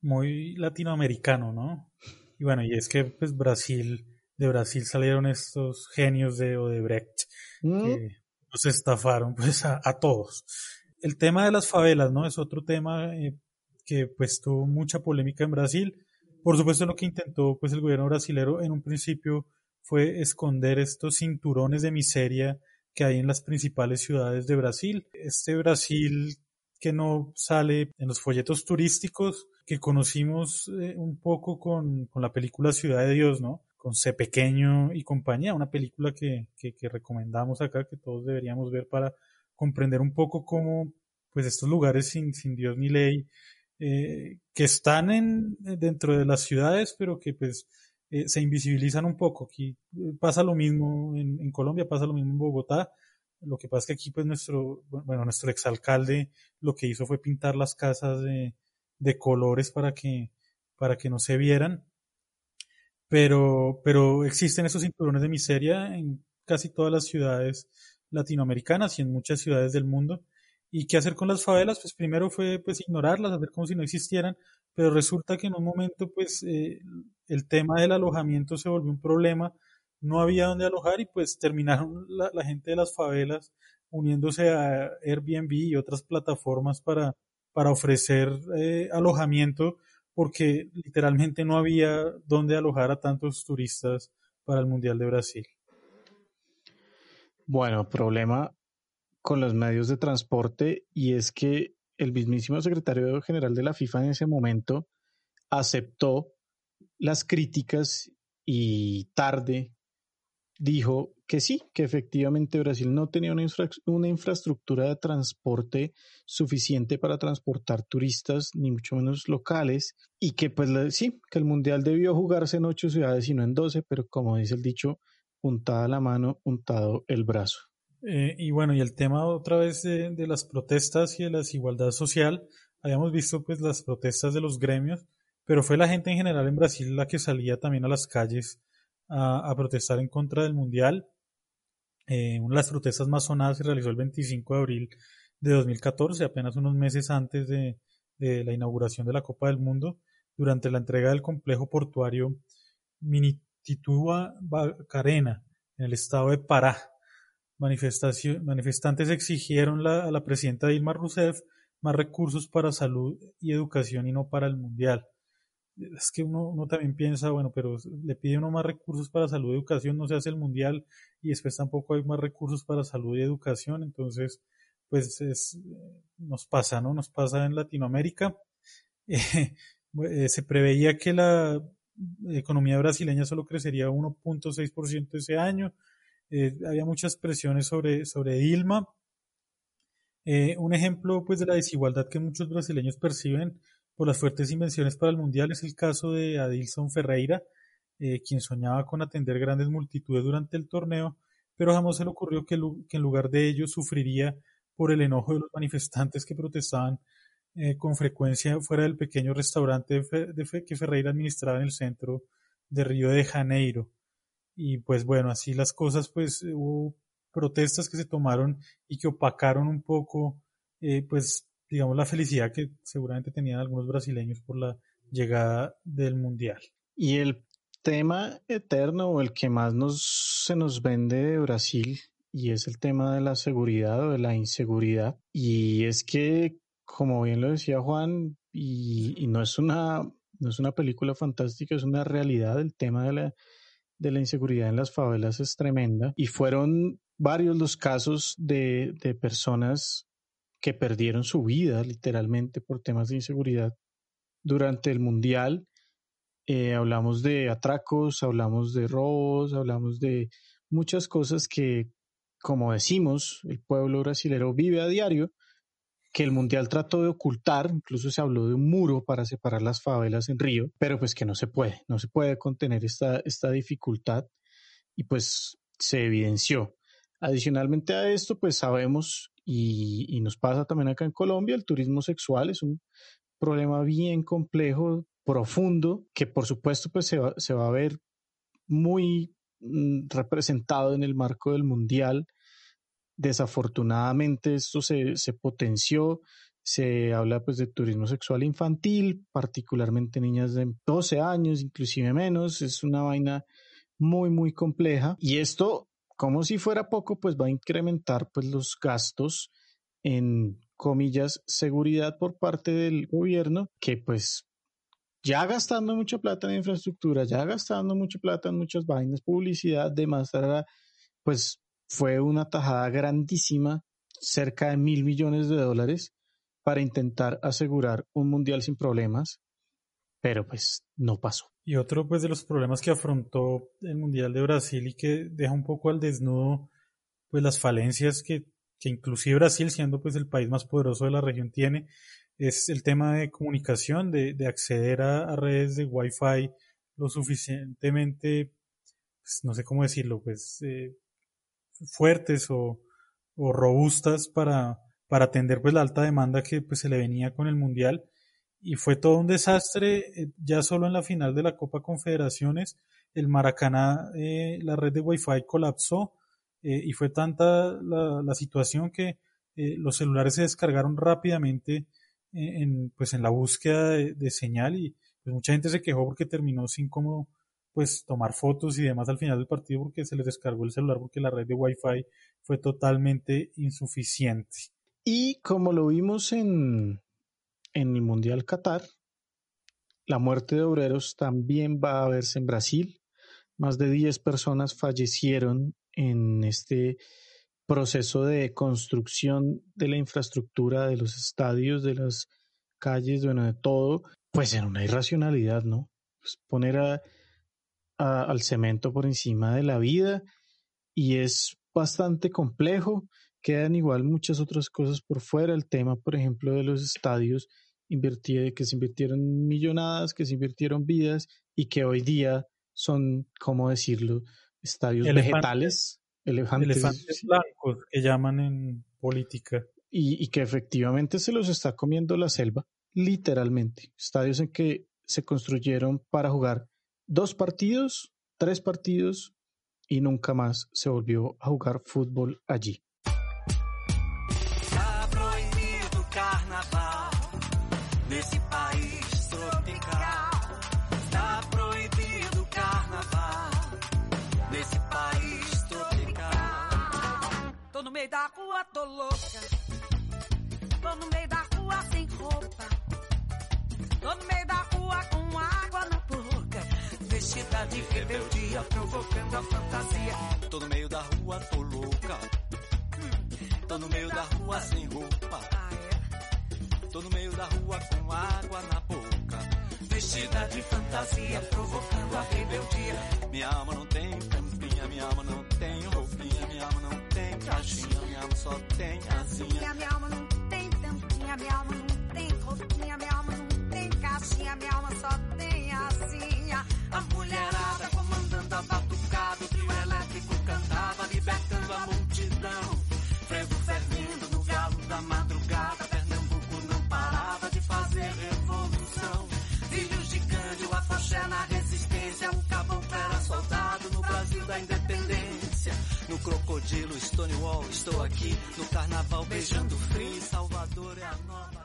Muy latinoamericano, ¿no? Y bueno, y es que pues Brasil, de Brasil salieron estos genios de Odebrecht mm. que nos estafaron pues a todos el tema de las favelas, ¿no? Es otro tema eh, que pues tuvo mucha polémica en Brasil. Por supuesto lo que intentó pues el gobierno brasilero en un principio fue esconder estos cinturones de miseria que hay en las principales ciudades de Brasil. Este Brasil que no sale en los folletos turísticos que conocimos eh, un poco con, con, la película Ciudad de Dios, ¿no? Con C Pequeño y compañía, una película que, que, que recomendamos acá, que todos deberíamos ver para comprender un poco cómo pues estos lugares sin, sin Dios ni ley, eh, que están en, dentro de las ciudades, pero que pues eh, se invisibilizan un poco. Aquí eh, pasa lo mismo en, en, Colombia, pasa lo mismo en Bogotá. Lo que pasa es que aquí pues nuestro, bueno, nuestro exalcalde lo que hizo fue pintar las casas de, de colores para que, para que no se vieran. Pero, pero existen esos cinturones de miseria en casi todas las ciudades latinoamericanas y en muchas ciudades del mundo. ¿Y qué hacer con las favelas? Pues primero fue pues ignorarlas, hacer como si no existieran, pero resulta que en un momento pues eh, el tema del alojamiento se volvió un problema, no había dónde alojar y pues terminaron la, gente de las favelas uniéndose a Airbnb y otras plataformas para, para ofrecer eh, alojamiento porque literalmente no había dónde alojar a tantos turistas para el Mundial de Brasil. Bueno, problema con los medios de transporte y es que el mismísimo secretario general de la FIFA en ese momento aceptó las críticas y tarde dijo que sí, que efectivamente Brasil no tenía una, una, infraestructura de transporte suficiente para transportar turistas, ni mucho menos locales, y que pues sí, que el Mundial debió jugarse en ocho ciudades y no en doce, pero como dice el dicho, untada la mano, untado el brazo. Eh, y bueno, y el tema otra vez de, las protestas y de la desigualdad social, habíamos visto pues las protestas de los gremios, pero fue la gente en general en Brasil la que salía también a las calles a, protestar en contra del Mundial. Eh, una de las protestas más sonadas se realizó el 25 de abril de 2014, apenas unos meses antes de, de la inauguración de la Copa del Mundo, durante la entrega del complejo portuario Minitituba Bacarena, en el estado de Pará manifestantes exigieron a la presidenta Dilma Rousseff más recursos para salud y educación y no para el mundial. Es que uno, también piensa, bueno, pero le pide uno más recursos para salud y educación, no se hace el mundial y después tampoco hay más recursos para salud y educación, entonces, pues es, nos pasa, ¿no? Nos pasa en Latinoamérica. (laughs) Eh, se preveía que la economía brasileña solo crecería 1.6% ese año, eh, había muchas presiones sobre, sobre Dilma. Eh, un ejemplo pues, de la desigualdad que muchos brasileños perciben por las fuertes invenciones para el Mundial es el caso de Adilson Ferreira, eh, quien soñaba con atender grandes multitudes durante el torneo, pero jamás se le ocurrió que, en lugar de ello sufriría por el enojo de los manifestantes que protestaban con frecuencia fuera del pequeño restaurante que Ferreira administraba en el centro de Río de Janeiro. Y pues bueno, así las cosas, pues hubo protestas que se tomaron y que opacaron un poco, eh, pues digamos, la felicidad que seguramente tenían algunos brasileños por la llegada del Mundial. Y el tema eterno o el que más nos, se nos vende de Brasil y es el tema de la seguridad o de la inseguridad. Y es que, como bien lo decía Juan, y, no, es una, no es una película fantástica, es una realidad, el tema de la, de la inseguridad en las favelas es tremenda. Y fueron varios los casos de, de personas que perdieron su vida literalmente por temas de inseguridad durante el Mundial. Eh, hablamos de atracos, hablamos de robos, hablamos de muchas cosas que como decimos, el pueblo brasilero vive a diario, que el Mundial trató de ocultar, incluso se habló de un muro para separar las favelas en Río, pero pues que no se puede, no se puede contener esta, esta dificultad y pues se evidenció. Adicionalmente a esto, pues sabemos y, y nos pasa también acá en Colombia, el turismo sexual es un problema bien complejo, profundo, que por supuesto pues se va, se va a ver muy Mm, representado en el marco del Mundial. Desafortunadamente esto se, se potenció, se habla pues de turismo sexual infantil, particularmente niñas de 12 años, inclusive menos, es una vaina muy muy compleja y esto como si fuera poco pues va a incrementar pues los gastos en comillas seguridad por parte del gobierno que pues ya gastando mucha plata en infraestructura, ya gastando mucha plata en muchas vainas, publicidad, demás, pues fue una tajada grandísima, cerca de mil millones de dólares, para intentar asegurar un mundial sin problemas, pero pues no pasó. Y otro pues de los problemas que afrontó el Mundial de Brasil y que deja un poco al desnudo pues las falencias que, que inclusive Brasil siendo pues el país más poderoso de la región tiene es el tema de comunicación, de, de acceder a, redes de Wi-Fi lo suficientemente, pues, no sé cómo decirlo, pues eh, fuertes o, o, robustas para, para atender pues la alta demanda que pues se le venía con el mundial. Y fue todo un desastre eh, ya solo en la final de la Copa Confederaciones el Maracaná eh, la red de Wi-Fi colapsó y fue tanta la, la situación que los celulares se descargaron rápidamente en, pues en la búsqueda de, señal y pues mucha gente se quejó porque terminó sin cómo pues tomar fotos y demás al final del partido porque se les descargó el celular porque la red de Wi-Fi fue totalmente insuficiente. Y como lo vimos en, en el Mundial Qatar, la muerte de obreros también va a verse en Brasil. Más de 10 personas fallecieron en este proceso de construcción de la infraestructura, de los estadios, de las calles, bueno, de todo, pues en una irracionalidad, ¿no? Pues poner a, al cemento por encima de la vida y es bastante complejo. Quedan igual muchas otras cosas por fuera. El tema, por ejemplo, de los estadios que se invirtieron millonadas, que se invirtieron vidas y que hoy día son, ¿cómo decirlo?, estadios vegetales elefantes, blancos que llaman en política. Y, y, que efectivamente se los está comiendo la selva, literalmente. Estadios en que se construyeron para jugar dos partidos, tres partidos y nunca más se volvió a jugar fútbol allí. meio da rua, tô louca. Tô no meio da rua sem roupa. Tô no meio da rua com água. Vestida de rebeldia, provocando a fantasia. Tô no meio da rua, tô louca. Hum. Tô no meio da rua sem roupa. Ah, é? Tô no meio da rua com água na boca. Vestida de fantasia, provocando a rebeldia. Minha alma não tem tampinha, minha alma não tem roupinha, minha alma não tem caixinha, minha alma só tem asinha. Minha alma não tem tampinha, minha alma não tem roupinha, minha alma não tem caixinha, minha alma só tem. A mulherada comandando a batucada, o trio elétrico cantava, libertando a multidão. Frevo fervendo no galo da madrugada, Pernambuco não parava de fazer revolução. Filhos de Cândido, a foché na resistência, um caboclo era soldado no Brasil da independência. No crocodilo, Stonewall, estou aqui, no carnaval beijando frio, Salvador é a nova.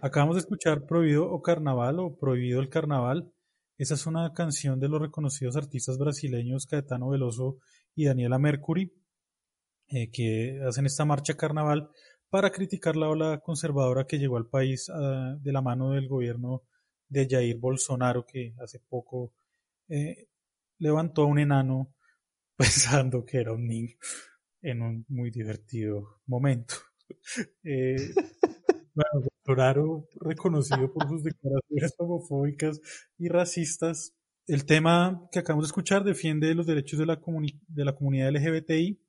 Acabamos de escuchar Prohibido o Carnaval o Prohibido el Carnaval. Esa es una canción de los reconocidos artistas brasileños Caetano Veloso y Daniela Mercury, eh, que hacen esta marcha carnaval para criticar la ola conservadora que llegó al país uh, de la mano del gobierno de Jair Bolsonaro, que hace poco eh, levantó a un enano (laughs) pensando que era un niño en un muy divertido momento. (laughs) Eh, (laughs) bueno, Bolsonaro, reconocido (laughs) por sus declaraciones homofóbicas y racistas, el tema que acabamos de escuchar defiende los derechos de la, de la comunidad LGBTI,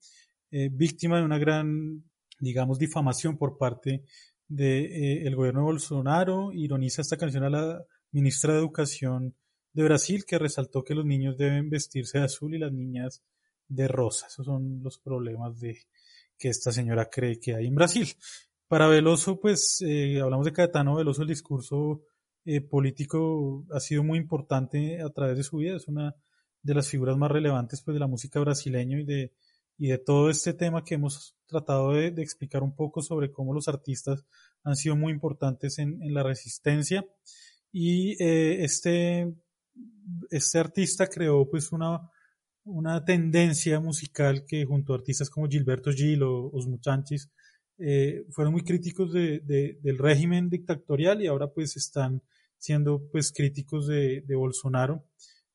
eh, víctima de una gran, digamos, difamación por parte del de, eh, gobierno de Bolsonaro. Ironiza esta canción a la ministra de Educación de Brasil, que resaltó que los niños deben vestirse de azul y las niñas de rosa. Esos son los problemas de que esta señora cree que hay en Brasil. Para Veloso, pues eh, hablamos de Caetano Veloso, el discurso eh, político ha sido muy importante a través de su vida, es una de las figuras más relevantes pues, de la música brasileña y de, y de todo este tema que hemos tratado de, explicar un poco sobre cómo los artistas han sido muy importantes en, en la resistencia. Y eh, este, este artista creó pues una, una tendencia musical que junto a artistas como Gilberto Gil o Os Muchachos eh, fueron muy críticos de, de, del régimen dictatorial y ahora pues están siendo pues críticos de, de Bolsonaro.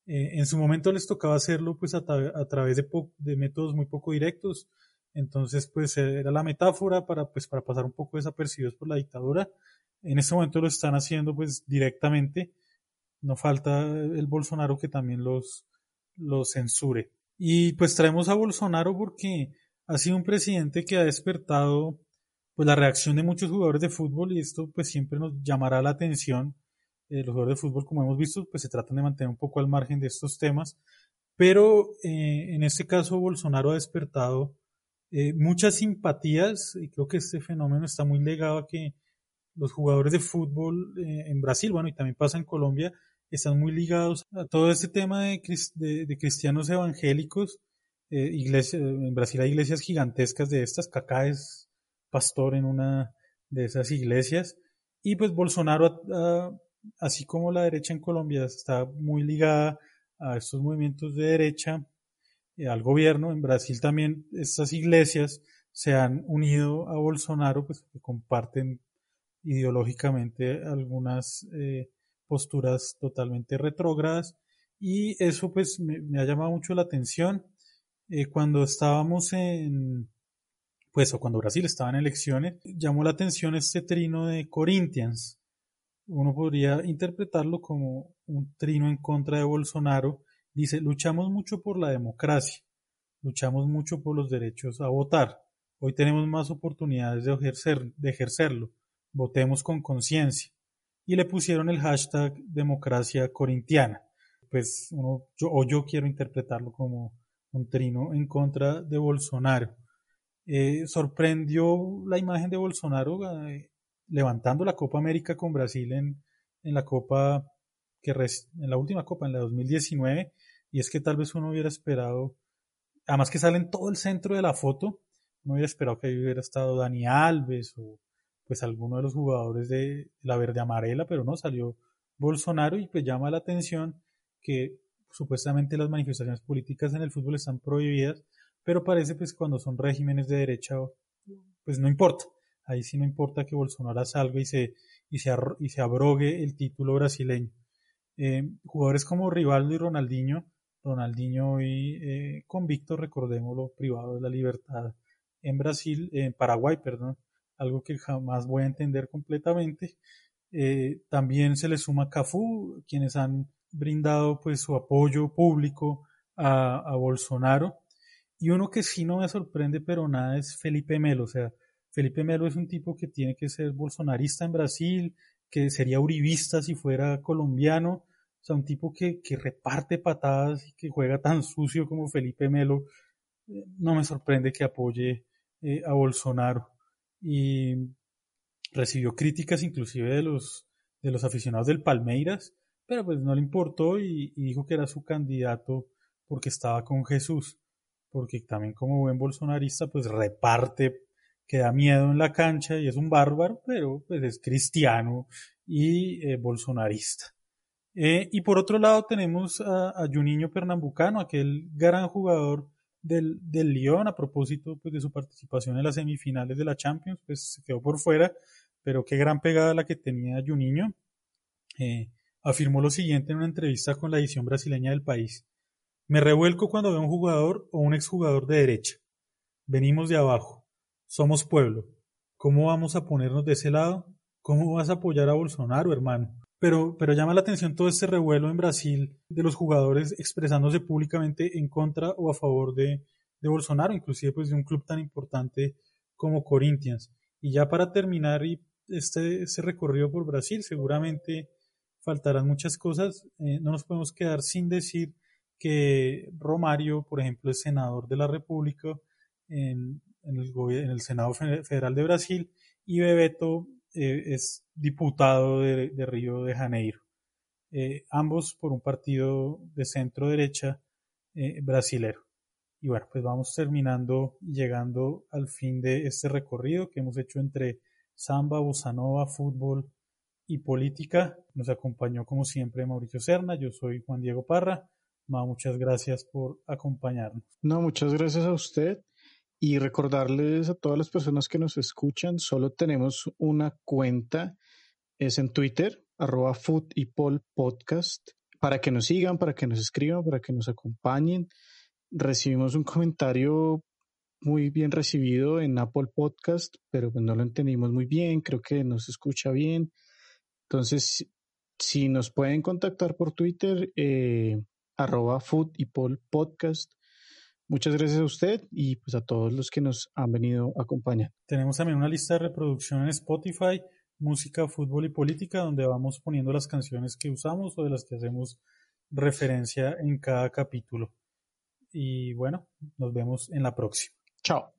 Eh, en su momento les tocaba hacerlo pues a, a través de, de, métodos muy poco directos, entonces pues era la metáfora para pues para pasar un poco desapercibidos por la dictadura. En este momento lo están haciendo pues directamente, no falta el Bolsonaro que también los, los censure. Y pues traemos a Bolsonaro porque ha sido un presidente que ha despertado pues la reacción de muchos jugadores de fútbol y esto pues siempre nos llamará la atención. Eh, los jugadores de fútbol, como hemos visto, pues se tratan de mantener un poco al margen de estos temas, pero eh, en este caso Bolsonaro ha despertado eh, muchas simpatías y creo que este fenómeno está muy ligado a que los jugadores de fútbol eh, en Brasil, bueno, y también pasa en Colombia, están muy ligados a todo este tema de, de, de cristianos evangélicos. Eh, iglesia, en Brasil hay iglesias gigantescas de estas, Cacá es pastor en una de esas iglesias. Y pues Bolsonaro, así como la derecha en Colombia está muy ligada a estos movimientos de derecha, eh, al gobierno, en Brasil también estas iglesias se han unido a Bolsonaro, pues comparten ideológicamente algunas eh, posturas totalmente retrógradas y eso pues me, me, ha llamado mucho la atención. Eh, cuando estábamos en, pues o cuando Brasil estaba en elecciones, llamó la atención este trino de Corinthians. Uno podría interpretarlo como un trino en contra de Bolsonaro. Dice, luchamos mucho por la democracia, luchamos mucho por los derechos a votar. Hoy tenemos más oportunidades de, ejercer, de ejercerlo. Votemos con conciencia. Y le pusieron el hashtag democracia corintiana. Pues uno, yo, o yo quiero interpretarlo como un trino en contra de Bolsonaro. Eh, sorprendió la imagen de Bolsonaro eh, levantando la Copa América con Brasil en, en la Copa que en la última Copa en la 2019 y es que tal vez uno hubiera esperado además que sale en todo el centro de la foto no hubiera esperado que hubiera estado Dani Alves o pues alguno de los jugadores de la verde amarela pero no salió Bolsonaro y pues llama la atención que supuestamente las manifestaciones políticas en el fútbol están prohibidas pero parece pues cuando son regímenes de derecha, pues no importa. Ahí sí no importa que Bolsonaro salga y se, y se, y se abrogue el título brasileño. Eh, jugadores como Rivaldo y Ronaldinho, Ronaldinho hoy eh, convicto, recordémoslo, privado de la libertad en Brasil, en Paraguay, perdón, algo que jamás voy a entender completamente. Eh, también se le suma Cafú, quienes han brindado pues su apoyo público a, a Bolsonaro y uno que sí no me sorprende, pero nada, es Felipe Melo. O sea, Felipe Melo es un tipo que tiene que ser bolsonarista en Brasil, que sería uribista si fuera colombiano. O sea, un tipo que, que reparte patadas y que juega tan sucio como Felipe Melo. Eh, no me sorprende que apoye eh, a Bolsonaro. Y recibió críticas inclusive de los, de los aficionados del Palmeiras, pero pues no le importó y, y dijo que era su candidato porque estaba con Jesús. Porque también como buen bolsonarista, pues reparte, que da miedo en la cancha y es un bárbaro, pero pues es cristiano y eh, bolsonarista. Eh, y por otro lado tenemos a, a Juninho Pernambucano, aquel gran jugador del, del Lyon a propósito pues, de su participación en las semifinales de la Champions, pues se quedó por fuera, pero qué gran pegada la que tenía Juninho. Eh, afirmó lo siguiente en una entrevista con la edición brasileña del país. Me revuelco cuando veo un jugador o un exjugador de derecha. Venimos de abajo. Somos pueblo. ¿Cómo vamos a ponernos de ese lado? ¿Cómo vas a apoyar a Bolsonaro, hermano? Pero, pero llama la atención todo este revuelo en Brasil de los jugadores expresándose públicamente en contra o a favor de, Bolsonaro, inclusive pues de un club tan importante como Corinthians. Y ya para terminar y este, este recorrido por Brasil, seguramente faltarán muchas cosas. Eh, no nos podemos quedar sin decir que Romario, por ejemplo, es senador de la República en, en, el, en el Senado Federal de Brasil y Bebeto eh, es diputado de, de, Río de Janeiro. Eh, ambos por un partido de centro derecha eh, brasilero. Y bueno, pues vamos terminando y llegando al fin de este recorrido que hemos hecho entre samba, bossa nova, fútbol y política. Nos acompañó como siempre Mauricio Serna, yo soy Juan Diego Parra. Ma, muchas gracias por acompañarnos. No, muchas gracias a usted. Y recordarles a todas las personas que nos escuchan, solo tenemos una cuenta, es en Twitter, arroba Food Podcast, para que nos sigan, para que nos escriban, para que nos acompañen. Recibimos un comentario muy bien recibido en Apple Podcast, pero pues no lo entendimos muy bien, creo que nos escucha bien. Entonces, si nos pueden contactar por Twitter, eh, arroba Food y Pol Podcast, Muchas gracias a usted y pues a todos los que nos han venido a acompañar. Tenemos también una lista de reproducción en Spotify, música, fútbol y política, donde vamos poniendo las canciones que usamos o de las que hacemos referencia en cada capítulo. Y bueno, nos vemos en la próxima. Chao.